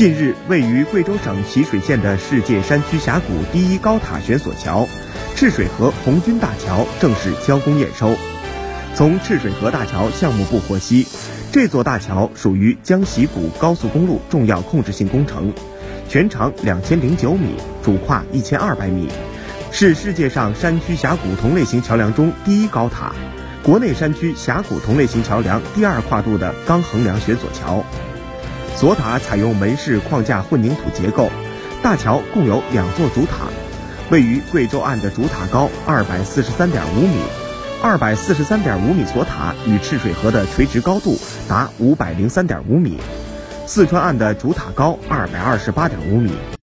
近日，位于贵州省习水县的世界山区峡谷第一高塔悬索桥——赤水河红军大桥正式交工验收。从赤水河大桥项目部获悉，这座大桥属于江习古高速公路重要控制性工程，全长两千零九米，主跨一千二百米，是世界上山区峡谷同类型桥梁中第一高塔，国内山区峡谷同类型桥梁第二跨度的钢横梁悬索桥。索塔采用门式框架混凝土结构，大桥共有两座主塔，位于贵州岸的主塔高二百四十三点五米，二百四十三点五米索塔与赤水河的垂直高度达五百零三点五米，四川岸的主塔高二百二十八点五米。